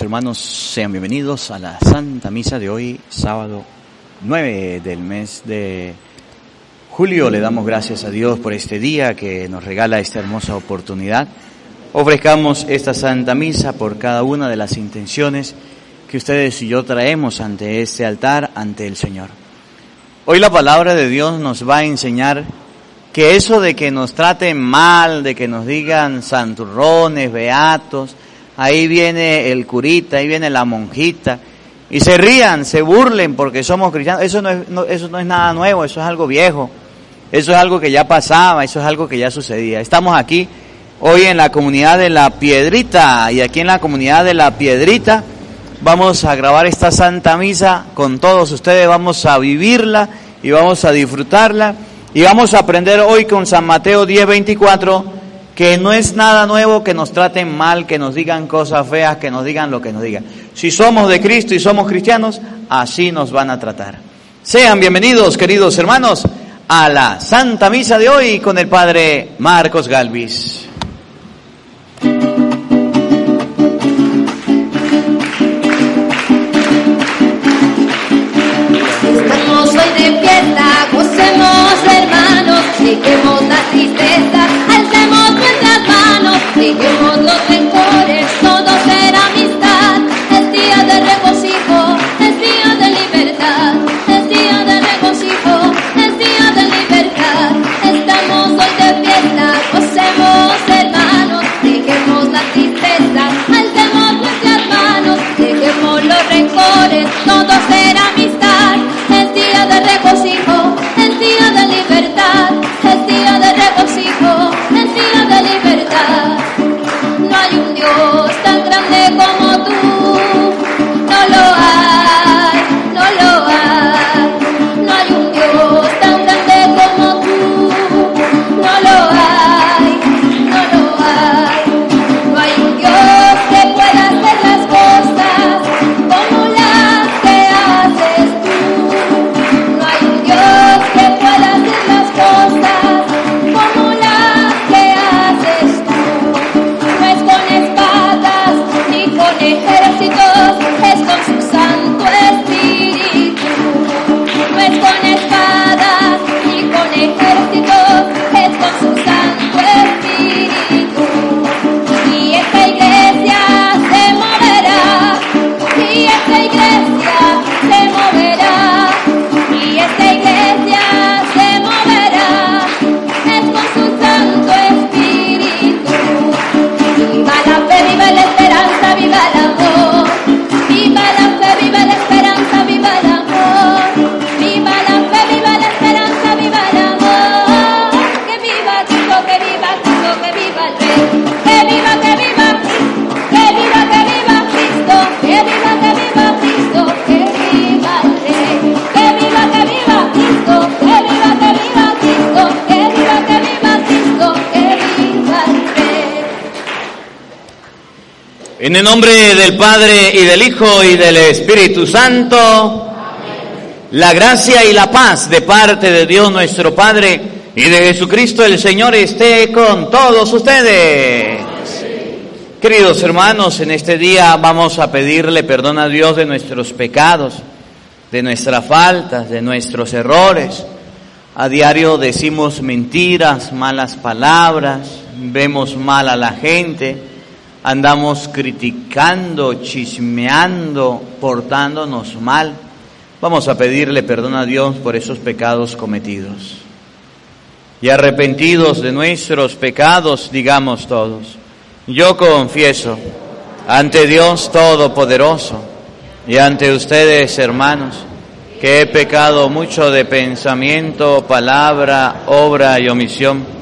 Hermanos, sean bienvenidos a la Santa Misa de hoy, sábado 9 del mes de julio. Le damos gracias a Dios por este día que nos regala esta hermosa oportunidad. Ofrezcamos esta Santa Misa por cada una de las intenciones que ustedes y yo traemos ante este altar, ante el Señor. Hoy la palabra de Dios nos va a enseñar que eso de que nos traten mal, de que nos digan santurrones, beatos, ahí viene el curita, ahí viene la monjita, y se rían, se burlen porque somos cristianos, eso no es, eso no es nada nuevo, eso es algo viejo, eso es algo que ya pasaba, eso es algo que ya sucedía. Estamos aquí hoy en la comunidad de la Piedrita, y aquí en la comunidad de la Piedrita vamos a grabar esta Santa Misa con todos ustedes, vamos a vivirla y vamos a disfrutarla, y vamos a aprender hoy con San Mateo 10:24 que no es nada nuevo que nos traten mal, que nos digan cosas feas, que nos digan lo que nos digan. Si somos de Cristo y somos cristianos, así nos van a tratar. Sean bienvenidos, queridos hermanos, a la Santa Misa de hoy con el Padre Marcos Galvis. Estamos hoy de fiesta, gocemos hermanos, dejemos la tristeza, que no te En el nombre del Padre y del Hijo y del Espíritu Santo, la gracia y la paz de parte de Dios nuestro Padre y de Jesucristo el Señor esté con todos ustedes. Queridos hermanos, en este día vamos a pedirle perdón a Dios de nuestros pecados, de nuestras faltas, de nuestros errores. A diario decimos mentiras, malas palabras, vemos mal a la gente andamos criticando, chismeando, portándonos mal. Vamos a pedirle perdón a Dios por esos pecados cometidos. Y arrepentidos de nuestros pecados, digamos todos, yo confieso ante Dios Todopoderoso y ante ustedes, hermanos, que he pecado mucho de pensamiento, palabra, obra y omisión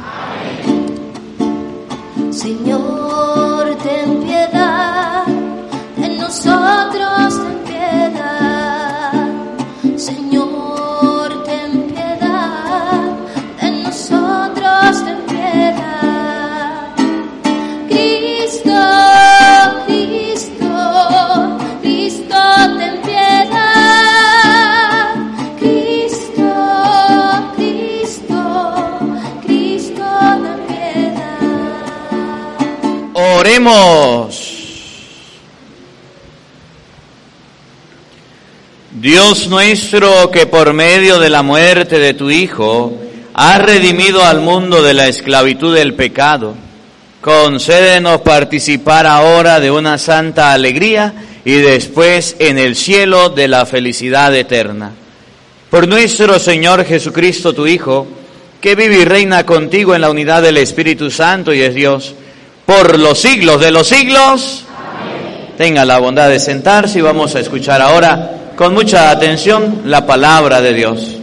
Dios nuestro que por medio de la muerte de tu Hijo has redimido al mundo de la esclavitud del pecado, concédenos participar ahora de una santa alegría y después en el cielo de la felicidad eterna. Por nuestro Señor Jesucristo, tu Hijo, que vive y reina contigo en la unidad del Espíritu Santo y es Dios, por los siglos de los siglos. Tenga la bondad de sentarse y vamos a escuchar ahora con mucha atención la palabra de Dios.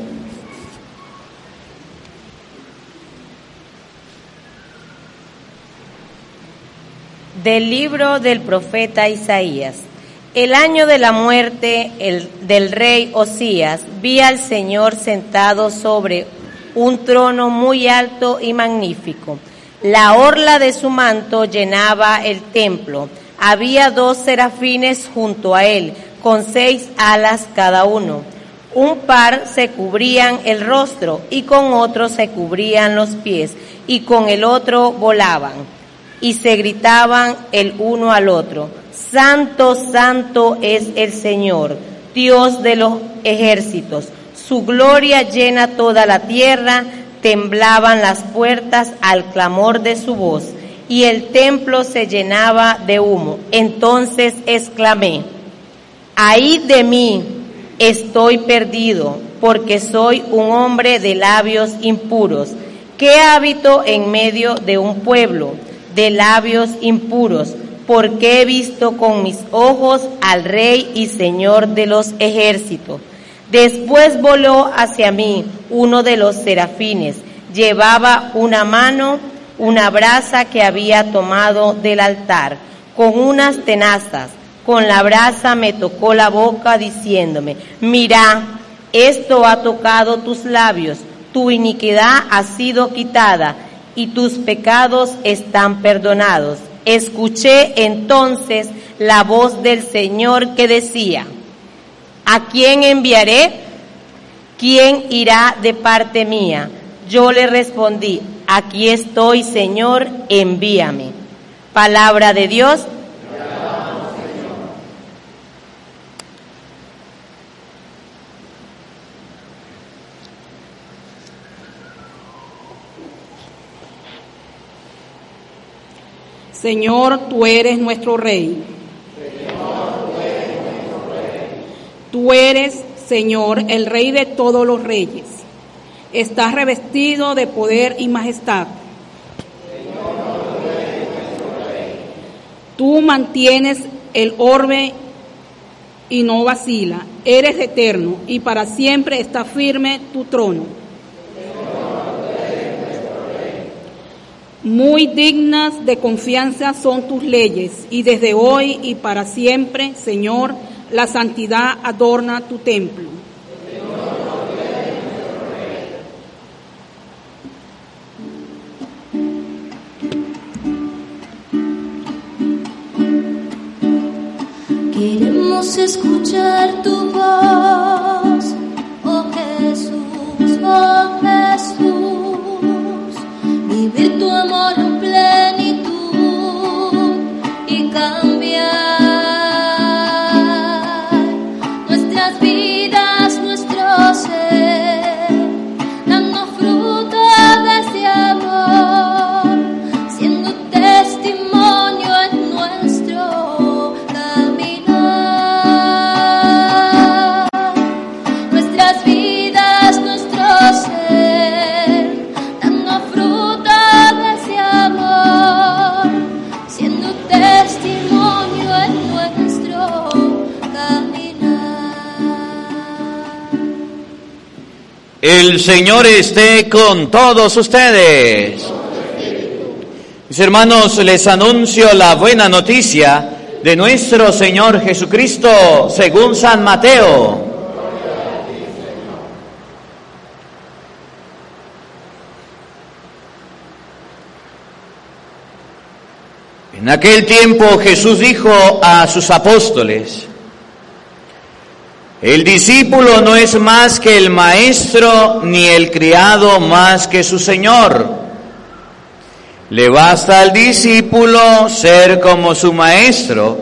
Del libro del profeta Isaías. El año de la muerte el- del rey Osías, vi al Señor sentado sobre un trono muy alto y magnífico. La orla de su manto llenaba el templo. Había dos serafines junto a él, con seis alas cada uno. Un par se cubrían el rostro y con otro se cubrían los pies y con el otro volaban y se gritaban el uno al otro, Santo, Santo es el Señor, Dios de los ejércitos, su gloria llena toda la tierra, temblaban las puertas al clamor de su voz, y el templo se llenaba de humo. Entonces exclamé, Ahí de mí estoy perdido, porque soy un hombre de labios impuros, que habito en medio de un pueblo de labios impuros, porque he visto con mis ojos al Rey y Señor de los ejércitos. Después voló hacia mí uno de los serafines, llevaba una mano, una brasa que había tomado del altar, con unas tenazas. Con la brasa me tocó la boca diciéndome, mira, esto ha tocado tus labios, tu iniquidad ha sido quitada y tus pecados están perdonados. Escuché entonces la voz del Señor que decía, ¿a quién enviaré? ¿Quién irá de parte mía? Yo le respondí, aquí estoy, Señor, envíame. Palabra de Dios. Señor, tú eres nuestro Rey. Tú eres, Señor, el Rey de todos los reyes. Estás revestido de poder y majestad. Tú mantienes el orbe y no vacila. Eres eterno y para siempre está firme tu trono. Muy dignas de confianza son tus leyes, y desde hoy y para siempre, Señor, la santidad adorna tu templo. Queremos escuchar tu voz, Señor esté con todos ustedes. Mis hermanos, les anuncio la buena noticia de nuestro Señor Jesucristo según San Mateo. En aquel tiempo Jesús dijo a sus apóstoles, el discípulo no es más que el maestro, ni el criado más que su señor. Le basta al discípulo ser como su maestro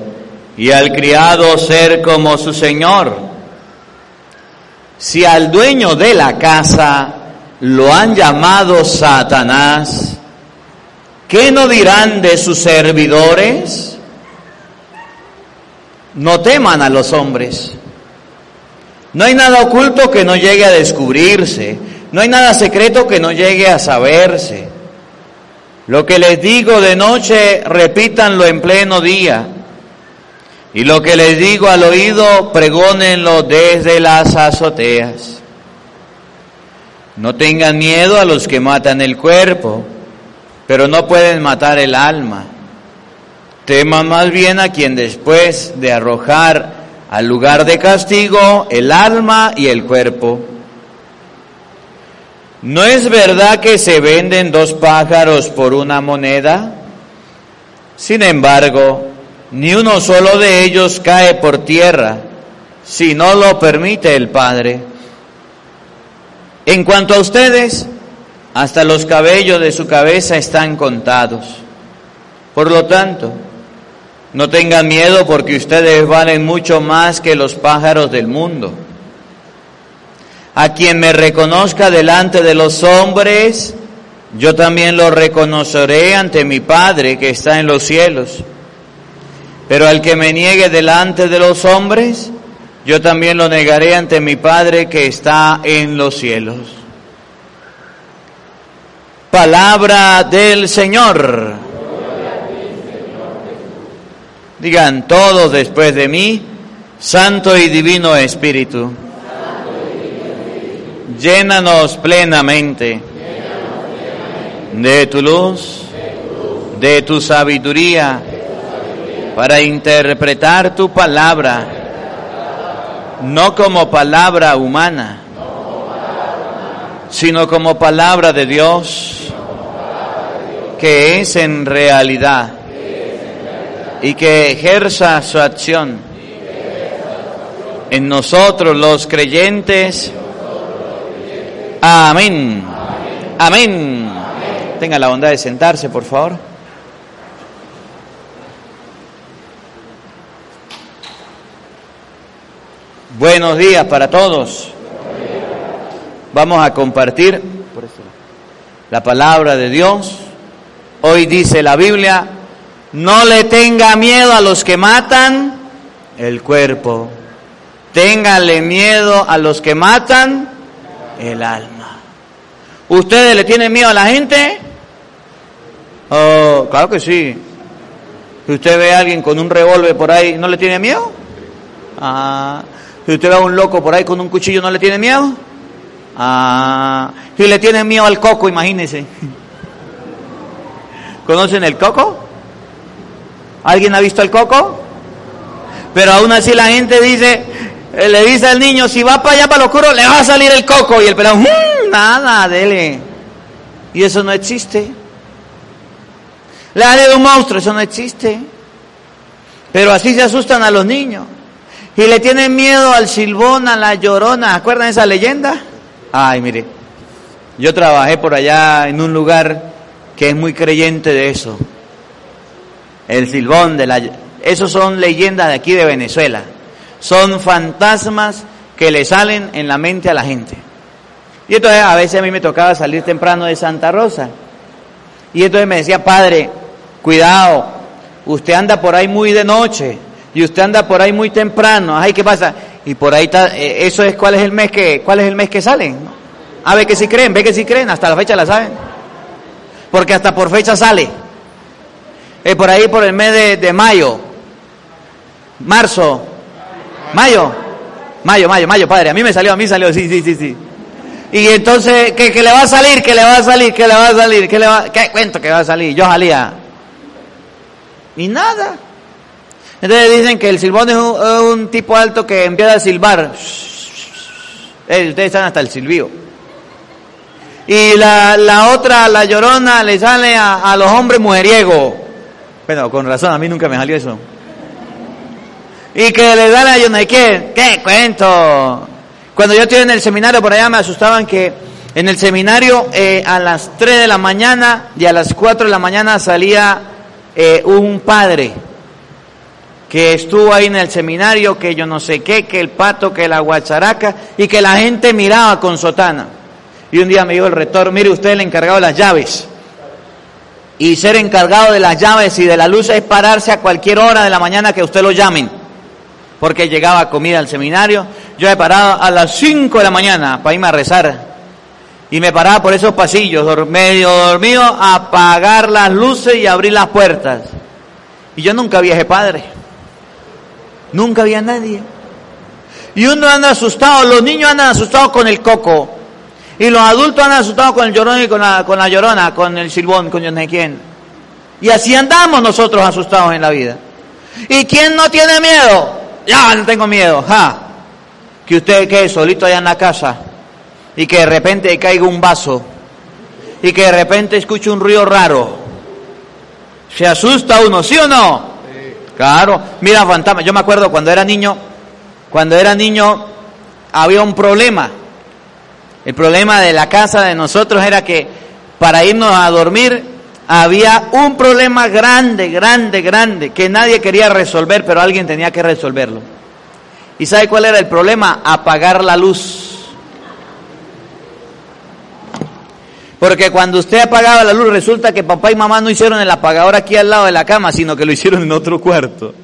y al criado ser como su señor. Si al dueño de la casa lo han llamado Satanás, ¿qué no dirán de sus servidores? No teman a los hombres. No hay nada oculto que no llegue a descubrirse. No hay nada secreto que no llegue a saberse. Lo que les digo de noche, repítanlo en pleno día. Y lo que les digo al oído, pregónenlo desde las azoteas. No tengan miedo a los que matan el cuerpo, pero no pueden matar el alma. Teman más bien a quien después de arrojar al lugar de castigo el alma y el cuerpo. ¿No es verdad que se venden dos pájaros por una moneda? Sin embargo, ni uno solo de ellos cae por tierra, si no lo permite el Padre. En cuanto a ustedes, hasta los cabellos de su cabeza están contados. Por lo tanto, no tengan miedo porque ustedes valen mucho más que los pájaros del mundo. A quien me reconozca delante de los hombres, yo también lo reconoceré ante mi Padre que está en los cielos. Pero al que me niegue delante de los hombres, yo también lo negaré ante mi Padre que está en los cielos. Palabra del Señor. Digan todos después de mí, Santo y Divino Espíritu, llénanos plenamente de tu luz, de tu sabiduría, para interpretar tu palabra, no como palabra humana, sino como palabra de Dios, que es en realidad y que ejerza su acción en nosotros los creyentes. Amén. Amén. Tenga la bondad de sentarse, por favor. Buenos días para todos. Vamos a compartir la palabra de Dios. Hoy dice la Biblia, no le tenga miedo a los que matan el cuerpo. Téngale miedo a los que matan el alma. ¿Ustedes le tienen miedo a la gente? Oh, claro que sí. Si usted ve a alguien con un revólver por ahí, ¿no le tiene miedo? Ah. Si usted ve a un loco por ahí con un cuchillo, ¿no le tiene miedo? Ah. Si le tienen miedo al coco, imagínese. ¿Conocen el coco? ¿Alguien ha visto el coco? Pero aún así la gente dice, eh, le dice al niño, si va para allá para lo oscuro, le va a salir el coco. Y el pelado, mmm, nada, dele. Y eso no existe. Le ha de un monstruo, eso no existe. Pero así se asustan a los niños. Y le tienen miedo al silbón, a la llorona. ¿Acuerdan esa leyenda? Ay, mire, yo trabajé por allá en un lugar que es muy creyente de eso el silbón de la... Esos son leyendas de aquí de Venezuela. Son fantasmas que le salen en la mente a la gente. Y entonces a veces a mí me tocaba salir temprano de Santa Rosa. Y entonces me decía, padre, cuidado, usted anda por ahí muy de noche y usted anda por ahí muy temprano. Ay, ¿qué pasa? Y por ahí está, eh, eso es cuál es el mes que, cuál es el mes que salen. A ver que si creen, ve que si creen, hasta la fecha la saben. Porque hasta por fecha sale eh, por ahí por el mes de, mayo, marzo, mayo, mayo, mayo, mayo, padre, a mí me salió, a mí salió, sí, sí, sí, sí. Y entonces, que, que le va a salir, que le va a salir, que le va a salir, que le va, ¿qué cuento que va a salir? Yo salía. Y nada. Entonces dicen que el silbón es un, es un tipo alto que empieza a silbar. Eh, ustedes están hasta el silbío. Y la, la otra, la llorona, le sale a, a los hombres mujeriegos. Bueno, con razón, a mí nunca me salió eso. Y que le dan a yo no qué, qué cuento. Cuando yo estuve en el seminario por allá me asustaban que en el seminario eh, a las 3 de la mañana y a las 4 de la mañana salía eh, un padre que estuvo ahí en el seminario, que yo no sé qué, que el pato, que la guacharaca, y que la gente miraba con sotana. Y un día me dijo el rector, mire usted el encargado de las llaves. Y ser encargado de las llaves y de la luz es pararse a cualquier hora de la mañana que usted lo llamen. Porque llegaba comida al seminario. Yo he parado a las 5 de la mañana para irme a rezar. Y me paraba por esos pasillos, medio dormido, a apagar las luces y abrir las puertas. Y yo nunca vi a ese padre. Nunca había nadie. Y uno anda asustado, los niños andan asustados con el coco. Y los adultos andan asustados con el llorón y con la, con la llorona, con el silbón, con yo no sé quién. Y así andamos nosotros asustados en la vida. ¿Y quién no tiene miedo? Ya no tengo miedo. Ja. Que usted quede solito allá en la casa y que de repente caiga un vaso y que de repente escuche un ruido raro. Se asusta uno, ¿sí o no? Claro, mira fantasma, yo me acuerdo cuando era niño, cuando era niño había un problema. El problema de la casa de nosotros era que para irnos a dormir había un problema grande, grande, grande, que nadie quería resolver, pero alguien tenía que resolverlo. ¿Y sabe cuál era el problema? Apagar la luz. Porque cuando usted apagaba la luz, resulta que papá y mamá no hicieron el apagador aquí al lado de la cama, sino que lo hicieron en otro cuarto.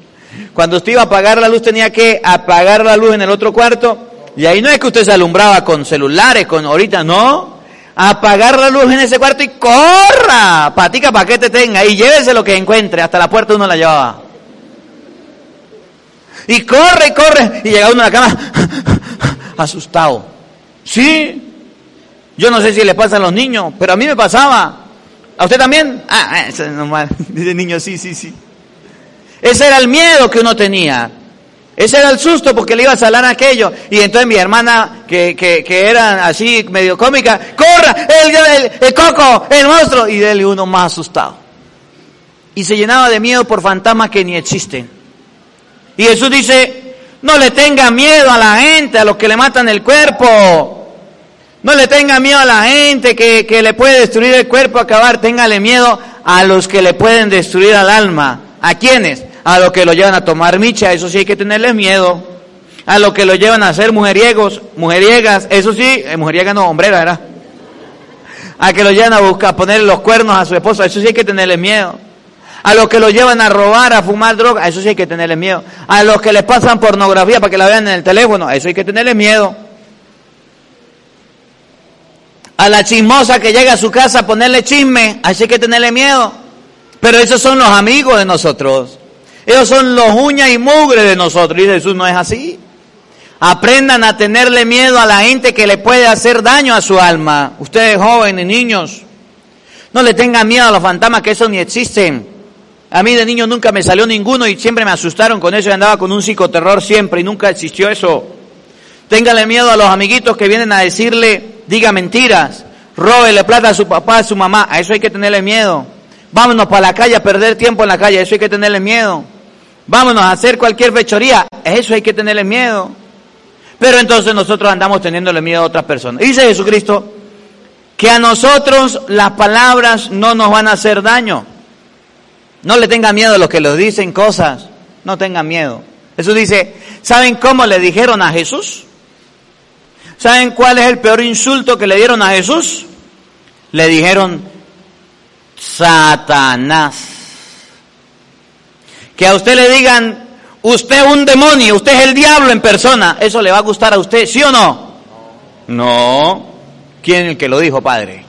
Cuando usted iba a apagar la luz, tenía que apagar la luz en el otro cuarto. Y ahí no es que usted se alumbraba con celulares, con ahorita, no. Apagar la luz en ese cuarto y corra, patica para que te tenga, y llévese lo que encuentre, hasta la puerta uno la llevaba. Y corre y corre, y llegaba uno a la cama asustado. Sí, yo no sé si le pasa a los niños, pero a mí me pasaba. ¿A usted también? Ah, eso es normal. Dice niño, sí, sí, sí. Ese era el miedo que uno tenía. Ese era el susto porque le iba a salar aquello. Y entonces mi hermana, que, que, era así medio cómica, ¡corra! El, el, el coco! ¡El monstruo! Y él uno más asustado. Y se llenaba de miedo por fantasmas que ni existen. Y Jesús dice, no le tenga miedo a la gente, a los que le matan el cuerpo. No le tenga miedo a la gente que, que le puede destruir el cuerpo, acabar. Téngale miedo a los que le pueden destruir al alma. ¿A quiénes? A los que lo llevan a tomar micha, eso sí hay que tenerles miedo. A los que lo llevan a ser mujeriegos, mujeriegas, eso sí, eh, mujeriega no, hombrera, ¿verdad? A que lo llevan a buscar, a ponerle los cuernos a su esposa, eso sí hay que tenerle miedo. A los que lo llevan a robar, a fumar droga, eso sí hay que tenerle miedo. A los que les pasan pornografía para que la vean en el teléfono, eso hay que tenerle miedo. A la chismosa que llega a su casa a ponerle chisme, eso hay que tenerle miedo. Pero esos son los amigos de nosotros. Ellos son los uñas y mugre de nosotros. Y Jesús no es así. Aprendan a tenerle miedo a la gente que le puede hacer daño a su alma. Ustedes jóvenes, niños, no le tengan miedo a los fantasmas que eso ni existen. A mí de niño nunca me salió ninguno y siempre me asustaron con eso y andaba con un psicoterror siempre y nunca existió eso. Téngale miedo a los amiguitos que vienen a decirle, diga mentiras, róbele plata a su papá, a su mamá, a eso hay que tenerle miedo. Vámonos para la calle a perder tiempo en la calle, a eso hay que tenerle miedo. Vámonos a hacer cualquier fechoría, eso hay que tenerle miedo. Pero entonces nosotros andamos teniéndole miedo a otras personas. Dice Jesucristo que a nosotros las palabras no nos van a hacer daño. No le tengan miedo a los que les dicen cosas, no tengan miedo. Jesús dice, ¿saben cómo le dijeron a Jesús? ¿Saben cuál es el peor insulto que le dieron a Jesús? Le dijeron, Satanás. Que a usted le digan, usted es un demonio, usted es el diablo en persona, ¿eso le va a gustar a usted, sí o no? No. ¿Quién es el que lo dijo, padre?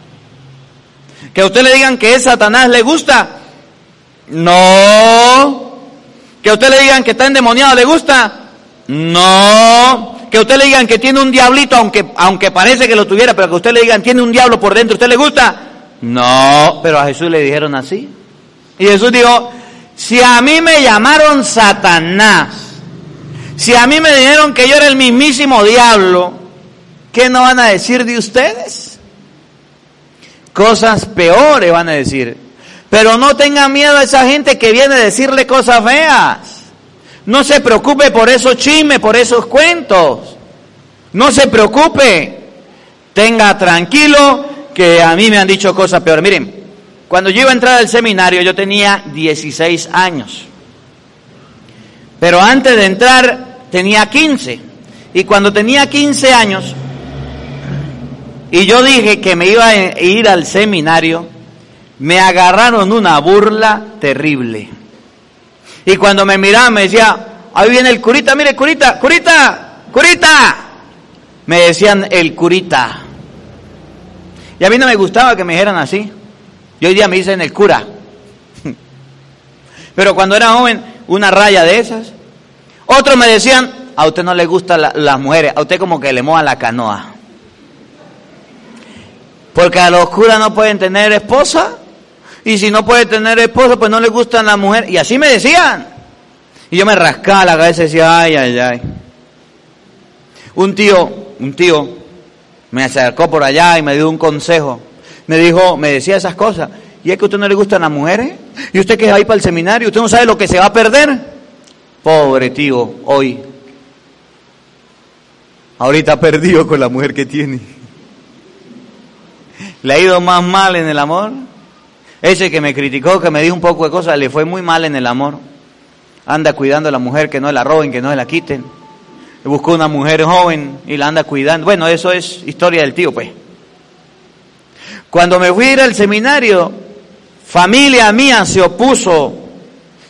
Que a usted le digan que es Satanás, ¿le gusta? No. Que a usted le digan que está endemoniado, ¿le gusta? No. Que que usted le digan que tiene un diablito, aunque, aunque parece que lo tuviera, pero que usted le digan tiene un diablo por dentro, ¿usted le gusta? No, pero a Jesús le dijeron así. Y Jesús dijo, si a mí me llamaron Satanás, si a mí me dijeron que yo era el mismísimo diablo, ¿qué no van a decir de ustedes? Cosas peores van a decir. Pero no tengan miedo a esa gente que viene a decirle cosas feas. No se preocupe por esos chismes, por esos cuentos. No se preocupe. Tenga tranquilo que a mí me han dicho cosas peores. Miren, cuando yo iba a entrar al seminario yo tenía 16 años. Pero antes de entrar tenía 15. Y cuando tenía 15 años, y yo dije que me iba a ir al seminario, me agarraron una burla terrible. Y cuando me miraban me decía, ahí viene el curita, mire, curita, curita, curita. Me decían el curita. Y a mí no me gustaba que me dijeran así. Y hoy día me dicen el cura. Pero cuando era joven, una raya de esas. Otros me decían, a usted no le gustan las mujeres, a usted como que le moja la canoa. Porque a los curas no pueden tener esposa. Y si no puede tener esposa, pues no le gustan las mujeres. Y así me decían. Y yo me rascaba la cabeza y decía, ay, ay, ay. Un tío, un tío, me acercó por allá y me dio un consejo. Me dijo, me decía esas cosas. ¿Y es que a usted no le gustan las mujeres? ¿Y usted que es ahí para el seminario? ¿Usted no sabe lo que se va a perder? Pobre tío, hoy. Ahorita perdido con la mujer que tiene. Le ha ido más mal en el amor ese que me criticó, que me dijo un poco de cosas, le fue muy mal en el amor. Anda cuidando a la mujer, que no la roben, que no la quiten. Buscó una mujer joven y la anda cuidando. Bueno, eso es historia del tío, pues. Cuando me fui a ir al seminario, familia mía se opuso,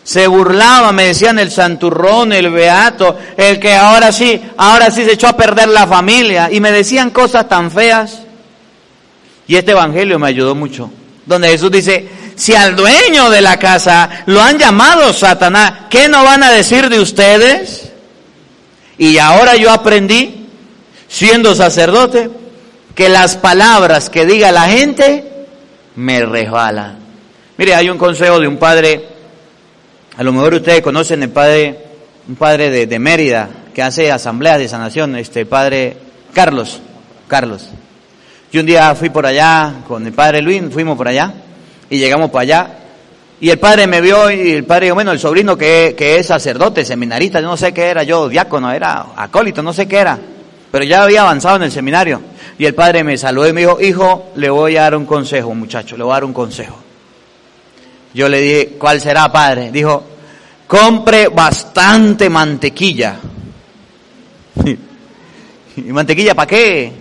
se burlaba, me decían el santurrón, el beato, el que ahora sí, ahora sí se echó a perder la familia. Y me decían cosas tan feas. Y este evangelio me ayudó mucho donde Jesús dice, si al dueño de la casa lo han llamado Satanás, ¿qué no van a decir de ustedes? Y ahora yo aprendí, siendo sacerdote, que las palabras que diga la gente me resbalan. Mire, hay un consejo de un padre, a lo mejor ustedes conocen el padre, un padre de, Mérida, que hace asambleas de sanación, este padre Carlos, Carlos. Yo un día fui por allá con el padre Luis, fuimos por allá y llegamos para allá. Y el padre me vio y el padre dijo, bueno, el sobrino que, que es sacerdote, seminarista, yo no sé qué era, yo diácono, era acólito, no sé qué era, pero ya había avanzado en el seminario. Y el padre me saludó y me dijo, hijo, le voy a dar un consejo, muchacho, le voy a dar un consejo. Yo le dije, ¿cuál será, padre? Dijo, compre bastante mantequilla. ¿Y mantequilla para qué?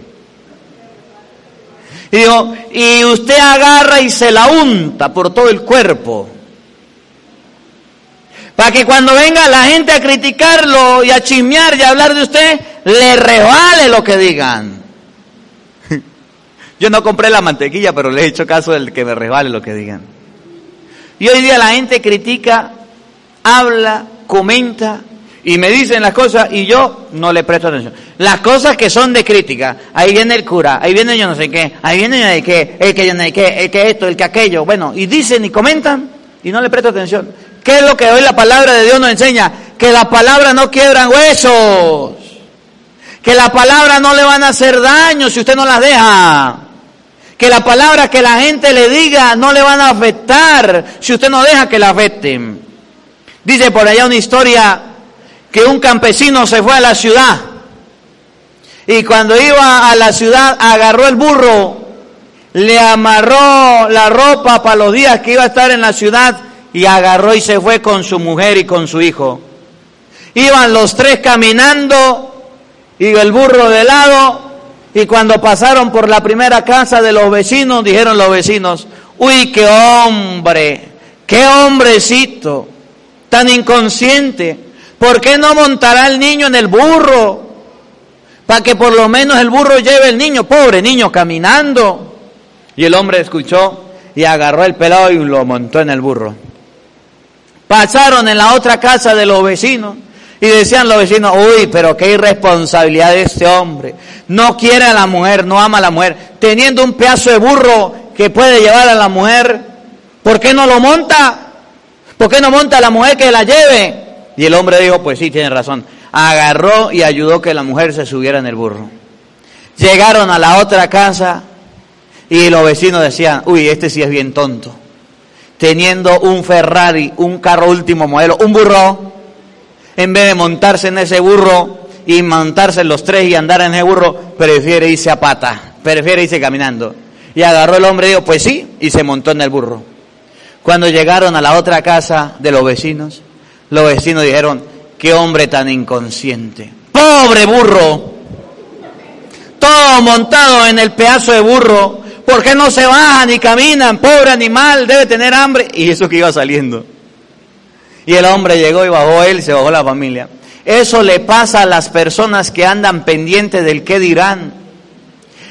Y dijo, y usted agarra y se la unta por todo el cuerpo. Para que cuando venga la gente a criticarlo y a chismear y a hablar de usted, le revale lo que digan. Yo no compré la mantequilla, pero le he hecho caso del que me resbale lo que digan. Y hoy día la gente critica, habla, comenta, y me dicen las cosas y yo no le presto atención. Las cosas que son de crítica, ahí viene el cura, ahí viene yo no sé qué, ahí viene yo no sé qué, el que yo no sé qué, el que esto, el que aquello, bueno, y dicen y comentan y no le presto atención. ¿Qué es lo que hoy la palabra de Dios nos enseña? Que la palabra no quiebran huesos, que la palabra no le van a hacer daño si usted no las deja. Que la palabra que la gente le diga no le van a afectar si usted no deja que la afecten. Dice por allá una historia que un campesino se fue a la ciudad y cuando iba a la ciudad agarró el burro, le amarró la ropa para los días que iba a estar en la ciudad y agarró y se fue con su mujer y con su hijo. Iban los tres caminando y el burro de lado y cuando pasaron por la primera casa de los vecinos, dijeron los vecinos, uy, qué hombre, qué hombrecito, tan inconsciente ¿Por qué no montará el niño en el burro? Para que por lo menos el burro lleve el niño, pobre niño, caminando. Y el hombre escuchó y agarró el pelado y lo montó en el burro. Pasaron en la otra casa de los vecinos Y decían los vecinos, uy, pero qué irresponsabilidad de este hombre. No quiere a la mujer, no ama a la mujer. Teniendo un pedazo de burro que puede llevar a la mujer, ¿por qué no lo monta? ¿Por qué no monta a la mujer que la lleve? Y el hombre dijo, pues sí, tiene razón. Agarró y ayudó que la mujer se subiera en el burro. Llegaron a la otra casa y los vecinos decían, uy, este sí es bien tonto. Teniendo un Ferrari, un carro último modelo, un burro, en vez de montarse en ese burro y montarse los tres y andar en ese burro, prefiere irse a pata, prefiere irse caminando. Y agarró el hombre y dijo, pues sí, y se montó en el burro. Cuando llegaron a la otra casa de los vecinos, los vecinos dijeron, qué hombre tan inconsciente. Pobre burro. Todo montado en el pedazo de burro. ¿Por qué no se bajan y caminan? Pobre animal, debe tener hambre. Y eso que iba saliendo. Y el hombre llegó y bajó él, se bajó la familia. Eso le pasa a las personas que andan pendientes del qué dirán.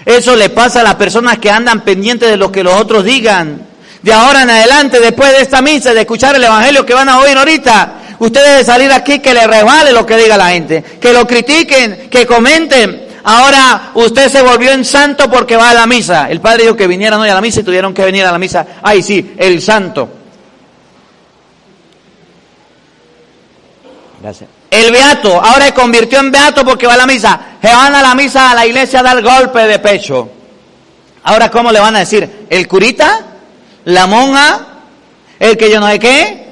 Eso le pasa a las personas que andan pendientes de lo que los otros digan. De ahora en adelante, después de esta misa, de escuchar el evangelio que van a oír ahorita, usted debe salir aquí que le revale lo que diga la gente, que lo critiquen, que comenten. Ahora usted se volvió en santo porque va a la misa. El padre dijo que vinieran hoy a la misa y tuvieron que venir a la misa. Ay, sí, el santo. El beato, ahora se convirtió en beato porque va a la misa. Se van a la misa a la iglesia a dar golpe de pecho. Ahora, ¿cómo le van a decir? ¿El curita? ¿La monja? ¿El que yo no sé qué?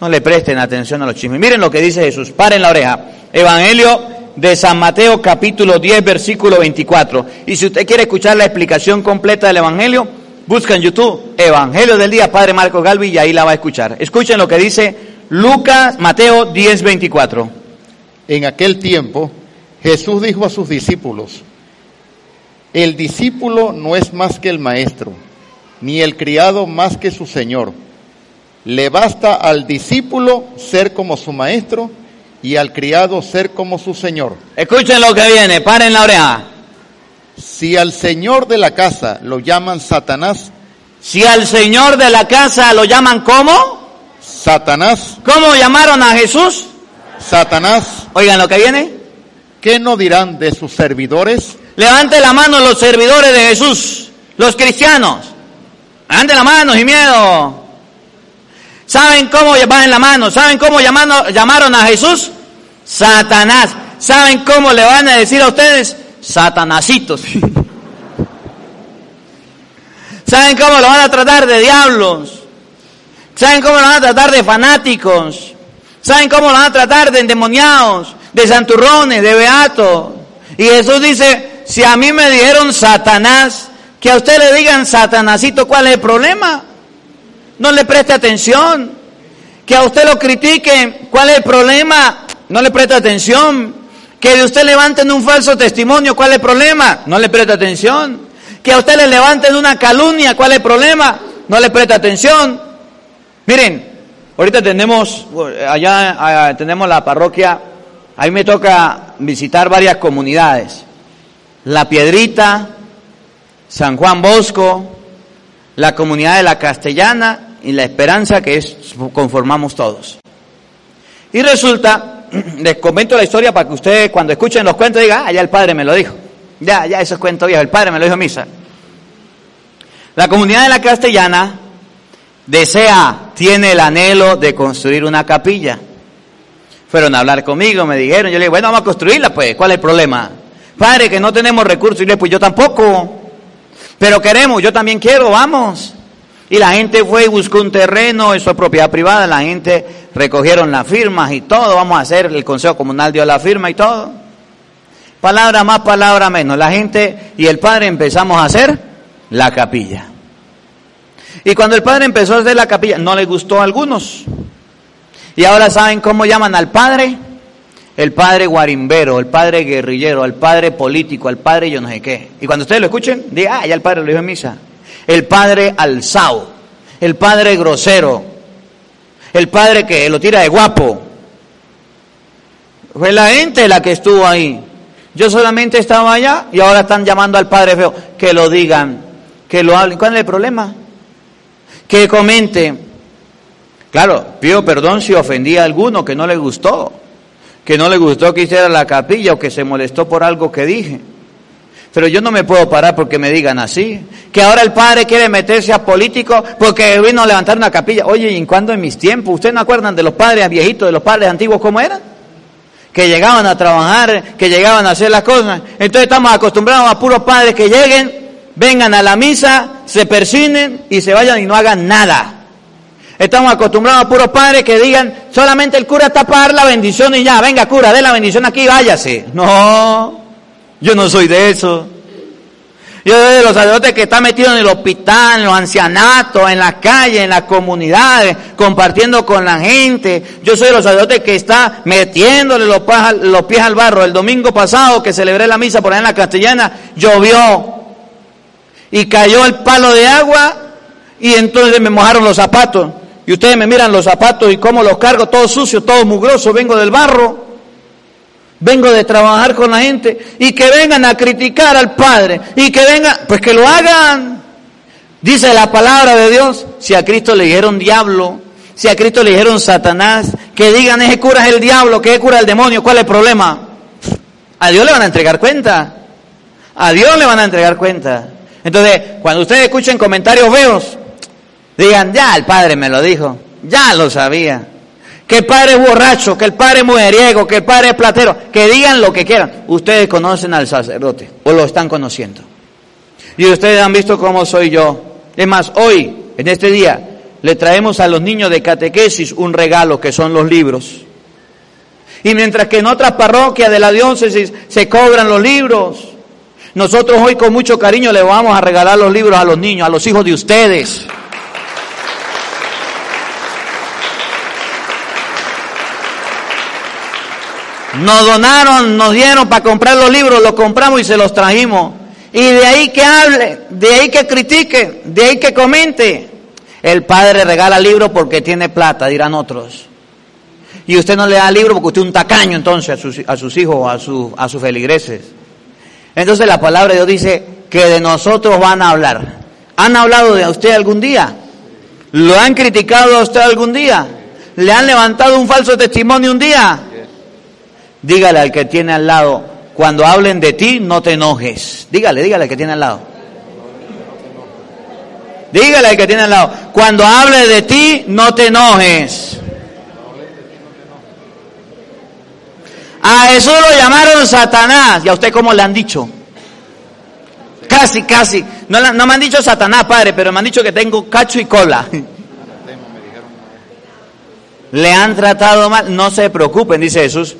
No le presten atención a los chismes. Miren lo que dice Jesús. Paren la oreja. Evangelio de San Mateo capítulo 10 versículo 24. Y si usted quiere escuchar la explicación completa del Evangelio, busca en YouTube Evangelio del Día Padre Marco Galvi y ahí la va a escuchar. Escuchen lo que dice Lucas, Mateo 10, 24. En aquel tiempo, Jesús dijo a sus discípulos, el discípulo no es más que el maestro, ni el criado más que su señor. Le basta al discípulo ser como su maestro y al criado ser como su señor. Escuchen lo que viene, paren la oreja. Si al señor de la casa lo llaman Satanás, Si al Señor de la casa lo llaman ¿cómo? Satanás, ¿Cómo llamaron a Jesús? Satanás, Oigan lo que viene. ¿qué no dirán de sus servidores? Levante la mano los servidores de Jesús, los cristianos. Levante la mano sin miedo. ¿Saben cómo bajen la mano? ¿Saben cómo llamando- llamaron a Jesús? Satanás. ¿Saben cómo le van a decir a ustedes? Satanasitos. ¿Saben cómo lo van a tratar de diablos? ¿Saben cómo lo van a tratar de fanáticos? ¿Saben cómo lo van a tratar de endemoniados, de santurrones, de beatos? Y Jesús dice, si a mí me dijeron Satanás, que a usted le digan Satanasito, ¿cuál es el problema? No le preste atención. Que a usted lo critiquen, ¿cuál es el problema? No le preste atención. Que de usted levanten un falso testimonio, ¿cuál es el problema? No le preste atención. Que a usted le levanten una calumnia, ¿cuál es el problema? No le preste atención. Miren, ahorita tenemos, allá ah, tenemos la parroquia, a mí me toca visitar varias comunidades. La Piedrita, San Juan Bosco, la comunidad de la Castellana y la Esperanza que es conformamos todos. Y resulta, les comento la historia para que ustedes cuando escuchen los cuentos digan, ah, ya el padre me lo dijo. Ya, ya esos cuentos viejos, el padre me lo dijo misa. La comunidad de la Castellana desea, tiene el anhelo de construir una capilla. Fueron a hablar conmigo, me dijeron, yo le dije, bueno, vamos a construirla pues, ¿cuál es el problema? Padre, que no tenemos recursos, y le dije, pues yo tampoco, pero queremos, yo también quiero, vamos. Y la gente fue y buscó un terreno, eso es propiedad privada, la gente recogieron las firmas y todo, vamos a hacer, el Consejo Comunal dio la firma y todo. Palabra más, palabra menos. La gente y el padre empezamos a hacer la capilla. Y cuando el padre empezó a hacer la capilla, no le gustó a algunos. Y ahora saben cómo llaman al padre. El padre guarimbero, el padre guerrillero, el padre político, el padre yo no sé qué. Y cuando ustedes lo escuchen, digan, ah, ya el padre lo dijo en misa. El padre alzado, el padre grosero, el padre que lo tira de guapo. Fue la gente la que estuvo ahí. Yo solamente estaba allá y ahora están llamando al padre feo. Que lo digan, que lo hablen. ¿Cuál es el problema? Que comente. Claro, pido perdón si ofendí a alguno que no le gustó. que no le gustó que hiciera la capilla o que se molestó por algo que dije. Pero yo no me puedo parar porque me digan así. Que ahora el padre quiere meterse a político porque vino a levantar una capilla. Oye, ¿y en cuándo en mis tiempos? ¿Ustedes no acuerdan de los padres viejitos, de los padres antiguos cómo eran? Que llegaban a trabajar, que llegaban a hacer las cosas. Entonces estamos acostumbrados a puros padres que lleguen, vengan a la misa, se persinen y se vayan y no hagan nada. Estamos acostumbrados a puros padres que digan, solamente el cura está para dar la bendición y ya, venga cura, dé la bendición aquí, váyase. No, yo no soy de eso. Yo soy de los sacerdotes que están metidos en el hospital, en los ancianatos, en las calles, en las comunidades, compartiendo con la gente. Yo soy de los sacerdotes que está metiéndole los, los pies al barro. El domingo pasado que celebré la misa por allá en la castellana, llovió y cayó el palo de agua y entonces me mojaron los zapatos. Y ustedes me miran los zapatos y cómo los cargo, todo sucio, todo mugroso, vengo del barro. Vengo de trabajar con la gente y que vengan a criticar al Padre y que vengan, pues que lo hagan. Dice la palabra de Dios, si a Cristo le dijeron diablo, si a Cristo le dijeron Satanás, que digan ese cura es el diablo, que es cura el demonio, ¿cuál es el problema? A Dios le van a entregar cuenta. A Dios le van a entregar cuenta. Entonces, cuando ustedes escuchen comentarios feos, Digan, ya el padre me lo dijo, ya lo sabía. Que el padre es borracho, que el padre es mujeriego, que el padre es platero, que digan lo que quieran. Ustedes conocen al sacerdote o lo están conociendo. Y ustedes han visto cómo soy yo. Es más, hoy, en este día, le traemos a los niños de catequesis un regalo que son los libros. Y mientras que en otras parroquias de la diócesis se cobran los libros, nosotros hoy con mucho cariño le vamos a regalar los libros a los niños, a los hijos de ustedes. Nos donaron, nos dieron para comprar los libros, los compramos y se los trajimos. Y de ahí que hable, de ahí que critique, de ahí que comente. El padre regala libros porque tiene plata, dirán otros. Y usted no le da libro porque usted es un tacaño entonces a sus, a sus hijos, a, su, a sus feligreses. Entonces la palabra de Dios dice que de nosotros van a hablar. ¿Han hablado de usted algún día? ¿Lo han criticado a usted algún día? ¿Le han levantado un falso testimonio un día? Dígale al que tiene al lado, cuando hablen de ti, no te enojes. Dígale, dígale al que tiene al lado. Dígale al que tiene al lado, cuando hable de ti, no te enojes. A Jesús lo llamaron Satanás. ¿Y a usted cómo le han dicho? Casi, casi. No, no me han dicho Satanás, padre, pero me han dicho que tengo cacho y cola. Le han tratado mal. No se preocupen, dice Jesús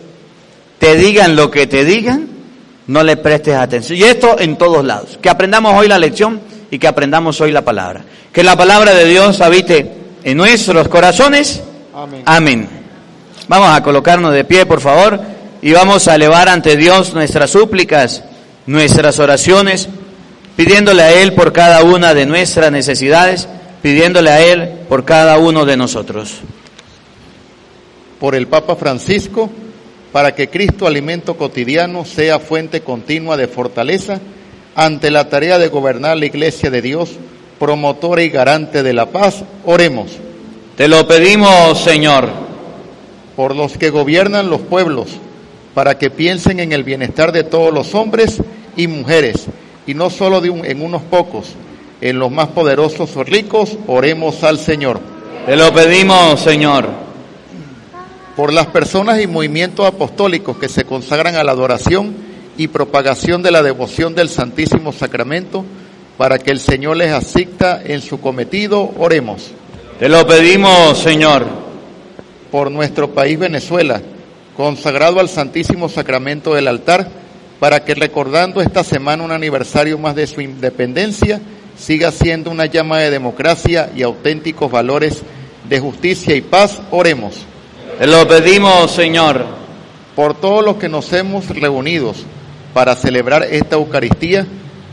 te digan lo que te digan, no le prestes atención. Y esto en todos lados. Que aprendamos hoy la lección y que aprendamos hoy la palabra. Que la palabra de Dios habite en nuestros corazones. Amén. Amén. Vamos a colocarnos de pie, por favor, y vamos a elevar ante Dios nuestras súplicas, nuestras oraciones, pidiéndole a Él por cada una de nuestras necesidades, pidiéndole a Él por cada uno de nosotros. Por el Papa Francisco para que Cristo, alimento cotidiano, sea fuente continua de fortaleza ante la tarea de gobernar la Iglesia de Dios, promotora y garante de la paz. Oremos. Te lo pedimos, Señor. Por los que gobiernan los pueblos, para que piensen en el bienestar de todos los hombres y mujeres, y no solo de en unos pocos, en los más poderosos o ricos, oremos al Señor. Te lo pedimos, Señor por las personas y movimientos apostólicos que se consagran a la adoración y propagación de la devoción del Santísimo Sacramento, para que el Señor les asista en su cometido, oremos. Te lo pedimos, Señor. Por nuestro país Venezuela, consagrado al Santísimo Sacramento del altar, para que recordando esta semana un aniversario más de su independencia, siga siendo una llama de democracia y auténticos valores de justicia y paz, oremos. Lo pedimos, Señor. Por todos los que nos hemos reunidos para celebrar esta Eucaristía,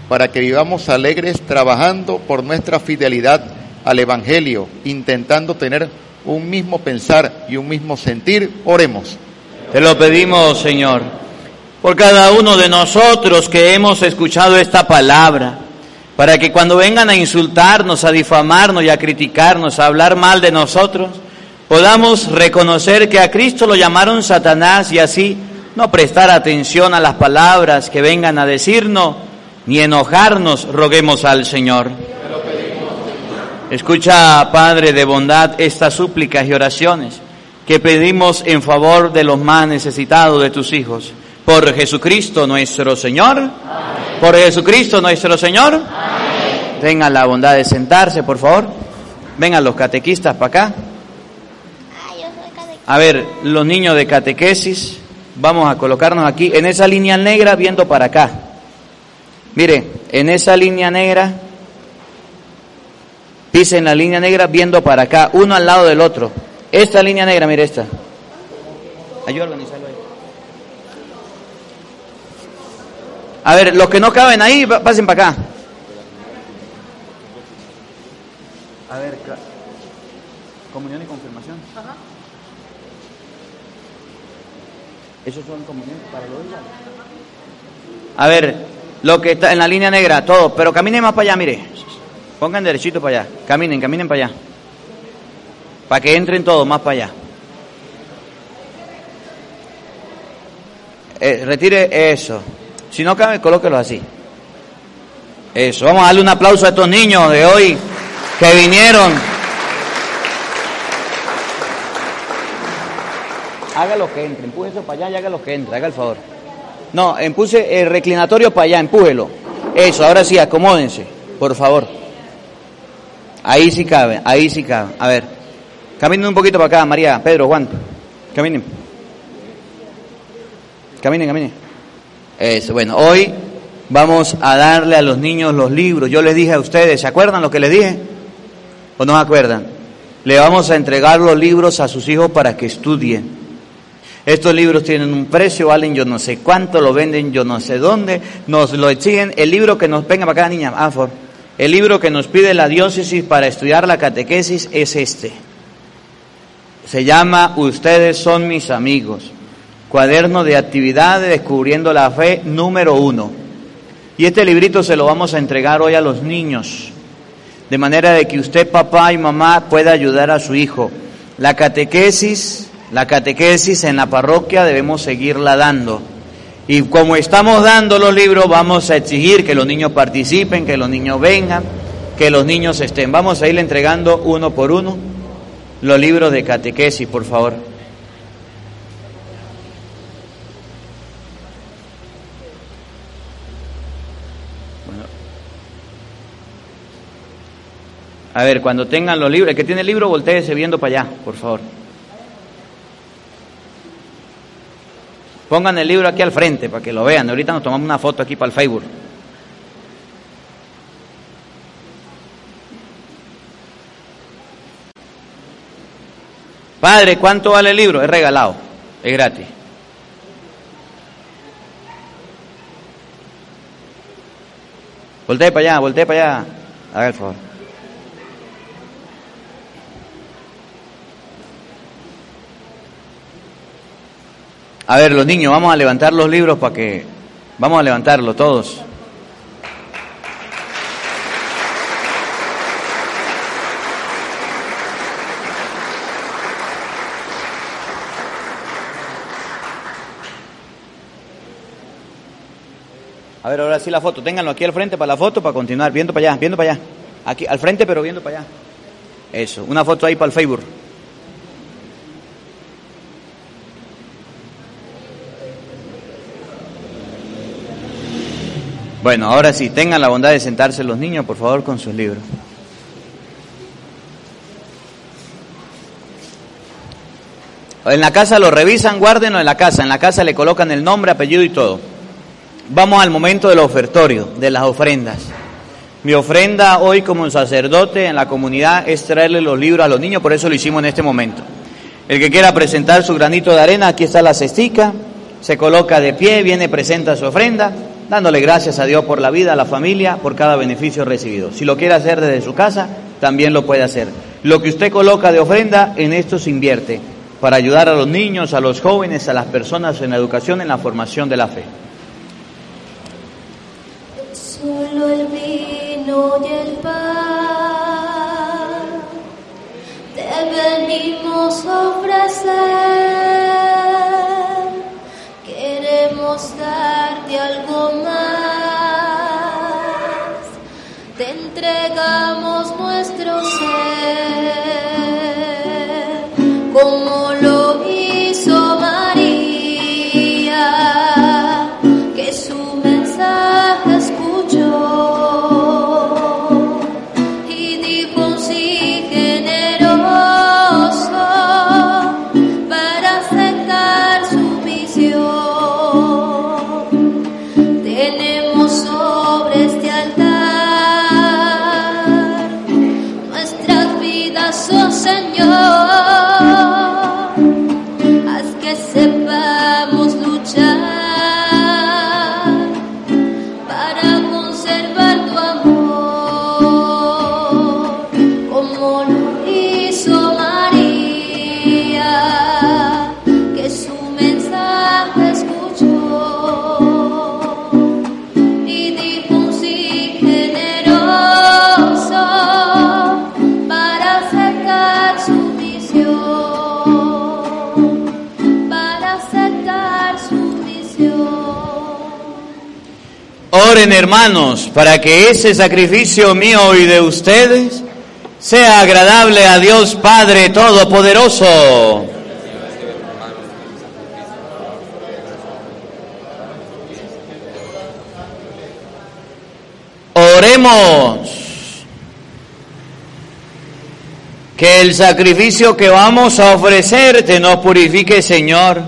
para que vivamos alegres trabajando por nuestra fidelidad al Evangelio, intentando tener un mismo pensar y un mismo sentir, oremos. Te lo pedimos, Señor, por cada uno de nosotros que hemos escuchado esta palabra, para que cuando vengan a insultarnos, a difamarnos y a criticarnos, a hablar mal de nosotros, podamos reconocer que a Cristo lo llamaron Satanás y así no prestar atención a las palabras que vengan a decirnos, ni enojarnos, roguemos al Señor. Escucha, Padre de bondad, estas súplicas y oraciones que pedimos en favor de los más necesitados de tus hijos. Por Jesucristo nuestro Señor. Por Jesucristo nuestro Señor. Tengan la bondad de sentarse, por favor. Vengan los catequistas para acá. A ver, los niños de catequesis, vamos a colocarnos aquí en esa línea negra viendo para acá. Mire, en esa línea negra, pisen la línea negra viendo para acá, uno al lado del otro. Esta línea negra, mire esta. Ayúdame a organizarlo ahí. A ver, los que no caben ahí, pasen para acá. A ver, comunión y confirmación. Ajá. ¿Esos son comunión para los A ver, lo que está en la línea negra, todo, pero caminen más para allá, mire. Pongan derechito para allá. Caminen, caminen para allá para que entren todos más para allá. Eh, retire eso. Si no cabe, colóquelo así. Eso. Vamos a darle un aplauso a estos niños de hoy que vinieron. Hágalo que entre, empuje eso para allá y hágalo que entre, haga el favor. No, empuje el reclinatorio para allá, empújelo. Eso, ahora sí, acomódense, por favor. Ahí sí cabe, ahí sí cabe. A ver. Caminen un poquito para acá, María, Pedro, Juan. Caminen. Caminen, caminen. Eso, bueno, hoy vamos a darle a los niños los libros. Yo les dije a ustedes, ¿se acuerdan lo que les dije? ¿O no se acuerdan? Le vamos a entregar los libros a sus hijos para que estudien. Estos libros tienen un precio, valen yo no sé cuánto, lo venden yo no sé dónde, nos lo exigen. El libro que nos, venga para acá, niña, ah, el libro que nos pide la diócesis para estudiar la catequesis es este. Se llama Ustedes son mis amigos. Cuaderno de actividades descubriendo la fe número uno. Y este librito se lo vamos a entregar hoy a los niños. De manera de que usted, papá y mamá, pueda ayudar a su hijo. La catequesis, la catequesis en la parroquia debemos seguirla dando. Y como estamos dando los libros, vamos a exigir que los niños participen, que los niños vengan, que los niños estén. Vamos a ir entregando uno por uno los libros de catequesis, por favor. A ver, cuando tengan los libros, el que tiene el libro, volteese viendo para allá, por favor. Pongan el libro aquí al frente para que lo vean. Ahorita nos tomamos una foto aquí para el Facebook. Padre, ¿cuánto vale el libro? Es regalado, es gratis. Voltee para allá, voltee para allá. Haga el favor. A ver, los niños, vamos a levantar los libros para que... Vamos a levantarlos todos. A ver, ahora sí la foto. Ténganlo aquí al frente para la foto, para continuar. Viendo para allá, viendo para allá. Aquí, al frente, pero viendo para allá. Eso, una foto ahí para el Facebook. Bueno, ahora sí, tengan la bondad de sentarse los niños, por favor, con sus libros. En la casa lo revisan, guárdenlo en la casa. En la casa le colocan el nombre, apellido y todo. Vamos al momento del ofertorio, de las ofrendas. Mi ofrenda hoy como sacerdote en la comunidad es traerle los libros a los niños, por eso lo hicimos en este momento. El que quiera presentar su granito de arena, aquí está la cestica, se coloca de pie, viene, presenta su ofrenda, dándole gracias a Dios por la vida, a la familia, por cada beneficio recibido. Si lo quiere hacer desde su casa, también lo puede hacer. Lo que usted coloca de ofrenda, en esto se invierte, para ayudar a los niños, a los jóvenes, a las personas en la educación, en la formación de la fe. Y el pan deben venimos a ofrecer, queremos darte algo más, te entregamos nuestro ser, Hermanos para que ese sacrificio mío y de ustedes sea agradable a Dios Padre Todopoderoso. Oremos. Que el sacrificio que vamos a ofrecerte nos purifique, Señor,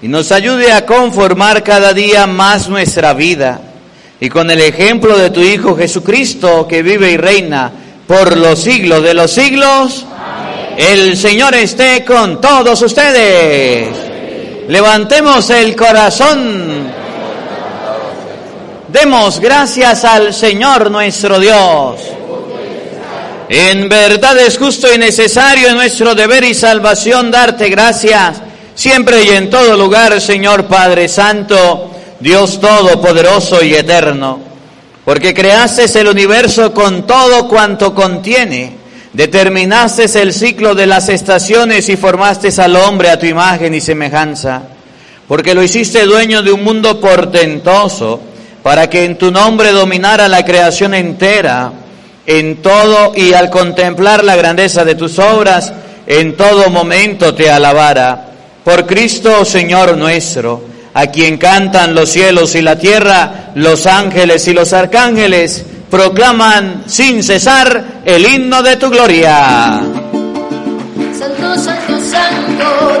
y nos ayude a conformar cada día más nuestra vida. Y con el ejemplo de tu Hijo Jesucristo, que vive y reina por los siglos de los siglos, el Señor esté con todos ustedes. Levantemos el corazón. Demos gracias al Señor nuestro Dios. En verdad es justo y necesario en nuestro deber y salvación darte gracias, siempre y en todo lugar, Señor Padre Santo, Dios Todopoderoso y Eterno, porque creaste el universo con todo cuanto contiene, determinaste el ciclo de las estaciones y formaste al hombre a tu imagen y semejanza, porque lo hiciste dueño de un mundo portentoso, para que en tu nombre dominara la creación entera, en todo y al contemplar la grandeza de tus obras, en todo momento te alabara. Por Cristo, Señor nuestro, a quien cantan los cielos y la tierra, los ángeles y los arcángeles, proclaman sin cesar el himno de tu gloria. Santo, santo, santo,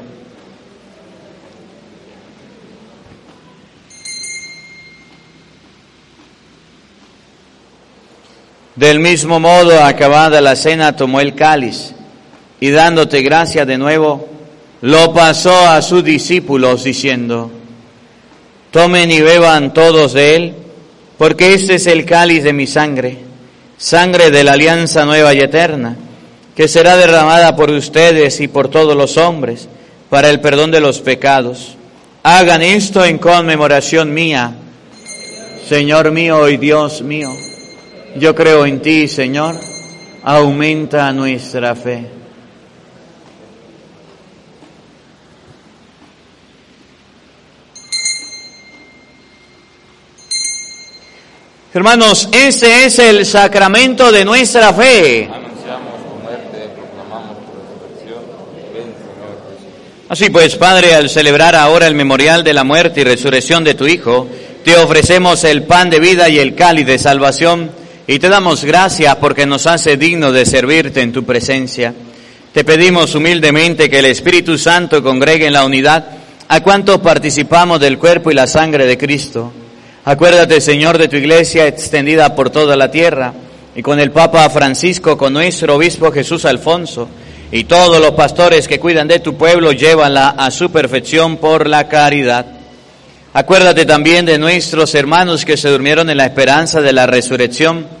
Del mismo modo, acabada la cena, tomó el cáliz y dándote gracia de nuevo, lo pasó a sus discípulos diciendo, tomen y beban todos de él, porque este es el cáliz de mi sangre, sangre de la alianza nueva y eterna, que será derramada por ustedes y por todos los hombres para el perdón de los pecados. Hagan esto en conmemoración mía, Señor mío y Dios mío. Yo creo en ti, Señor. Aumenta nuestra fe. Hermanos, ese es el sacramento de nuestra fe. Así pues, Padre, al celebrar ahora el memorial de la muerte y resurrección de tu Hijo, te ofrecemos el pan de vida y el cáliz de salvación y te damos gracias porque nos hace digno de servirte en tu presencia. Te pedimos humildemente que el Espíritu Santo congregue en la unidad a cuantos participamos del cuerpo y la sangre de Cristo Acuérdate, Señor, de tu iglesia extendida por toda la tierra y con el Papa Francisco, con nuestro obispo Jesús Alfonso y todos los pastores que cuidan de tu pueblo, llévala a su perfección por la caridad. Acuérdate también de nuestros hermanos que se durmieron en la esperanza de la resurrección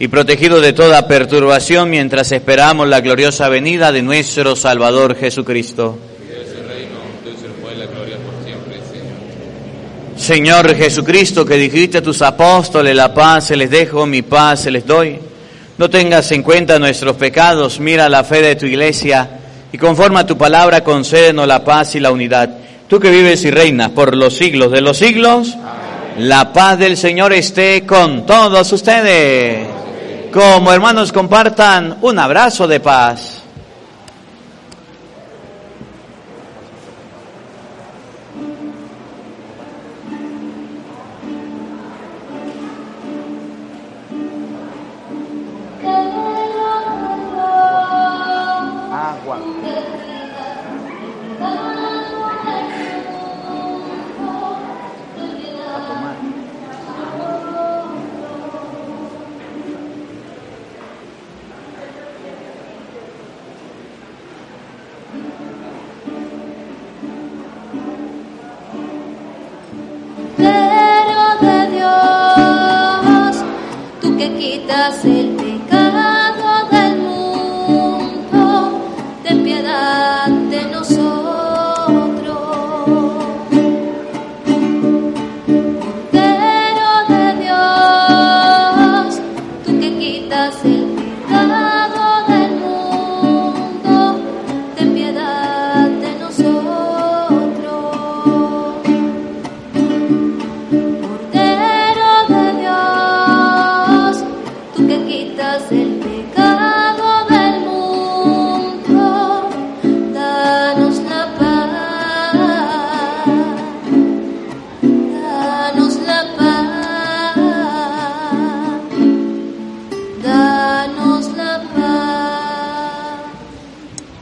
y protegidos de toda perturbación mientras esperamos la gloriosa venida de nuestro Salvador Jesucristo. Señor Jesucristo, que dijiste a tus apóstoles, la paz se les dejo, mi paz se les doy. No tengas en cuenta nuestros pecados, mira la fe de tu iglesia y conforme a tu palabra concédenos la paz y la unidad. Tú que vives y reinas por los siglos de los siglos, la paz del Señor esté con todos ustedes. Como hermanos compartan un abrazo de paz.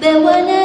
There were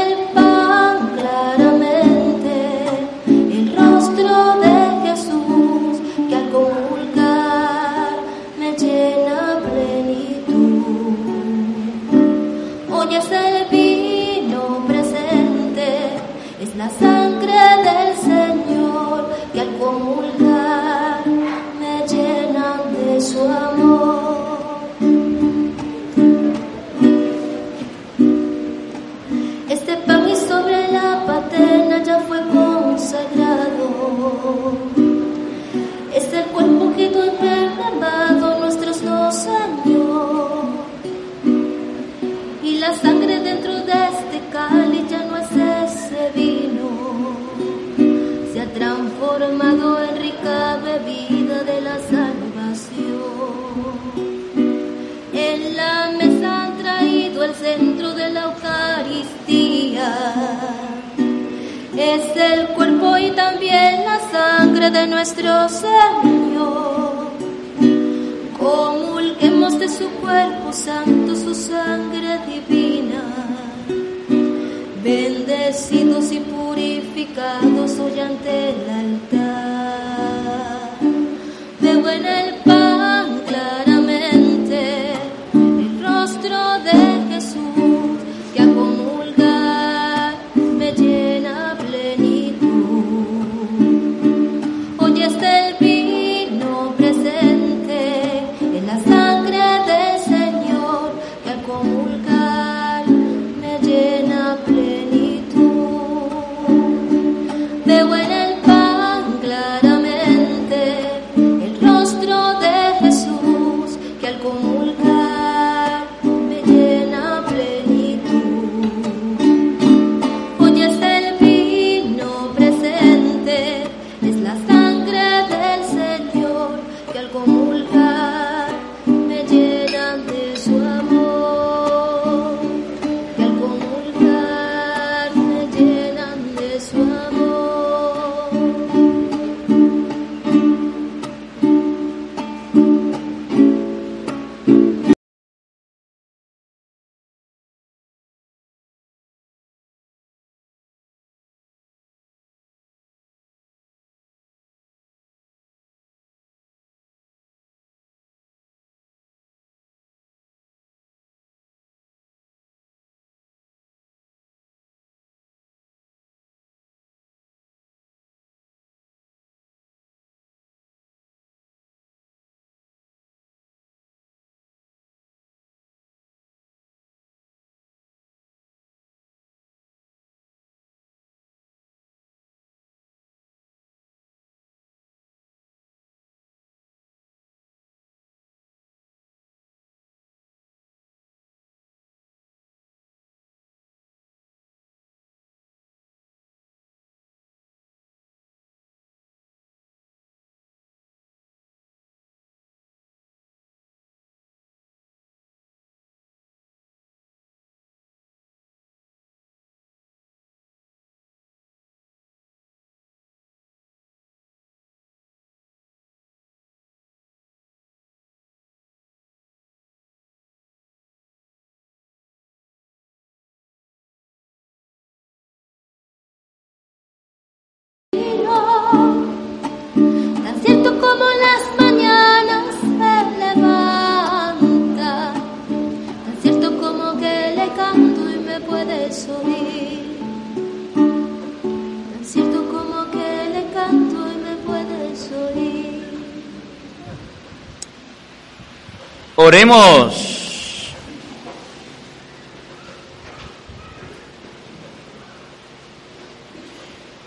Oremos.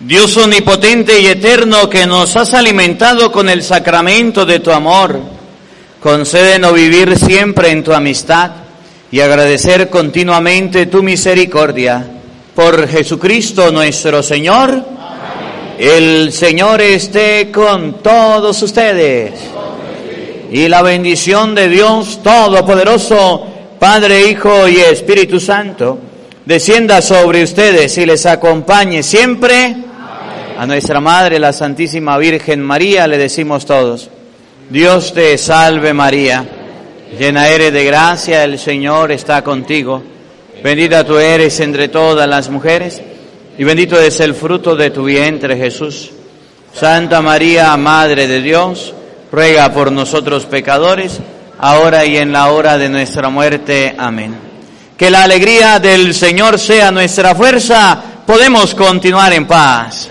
Dios omnipotente y eterno que nos has alimentado con el sacramento de tu amor, concédenos vivir siempre en tu amistad y agradecer continuamente tu misericordia. Por Jesucristo nuestro Señor, el Señor esté con todos ustedes. Y la bendición de Dios Todopoderoso, Padre, Hijo y Espíritu Santo, descienda sobre ustedes y les acompañe siempre. A nuestra Madre, la Santísima Virgen María, le decimos todos, Dios te salve María, llena eres de gracia, el Señor está contigo, bendita tú eres entre todas las mujeres, y bendito es el fruto de tu vientre Jesús. Santa María, Madre de Dios, ruega por nosotros pecadores, ahora y en la hora de nuestra muerte. Amén. Que la alegría del Señor sea nuestra fuerza, podemos continuar en paz.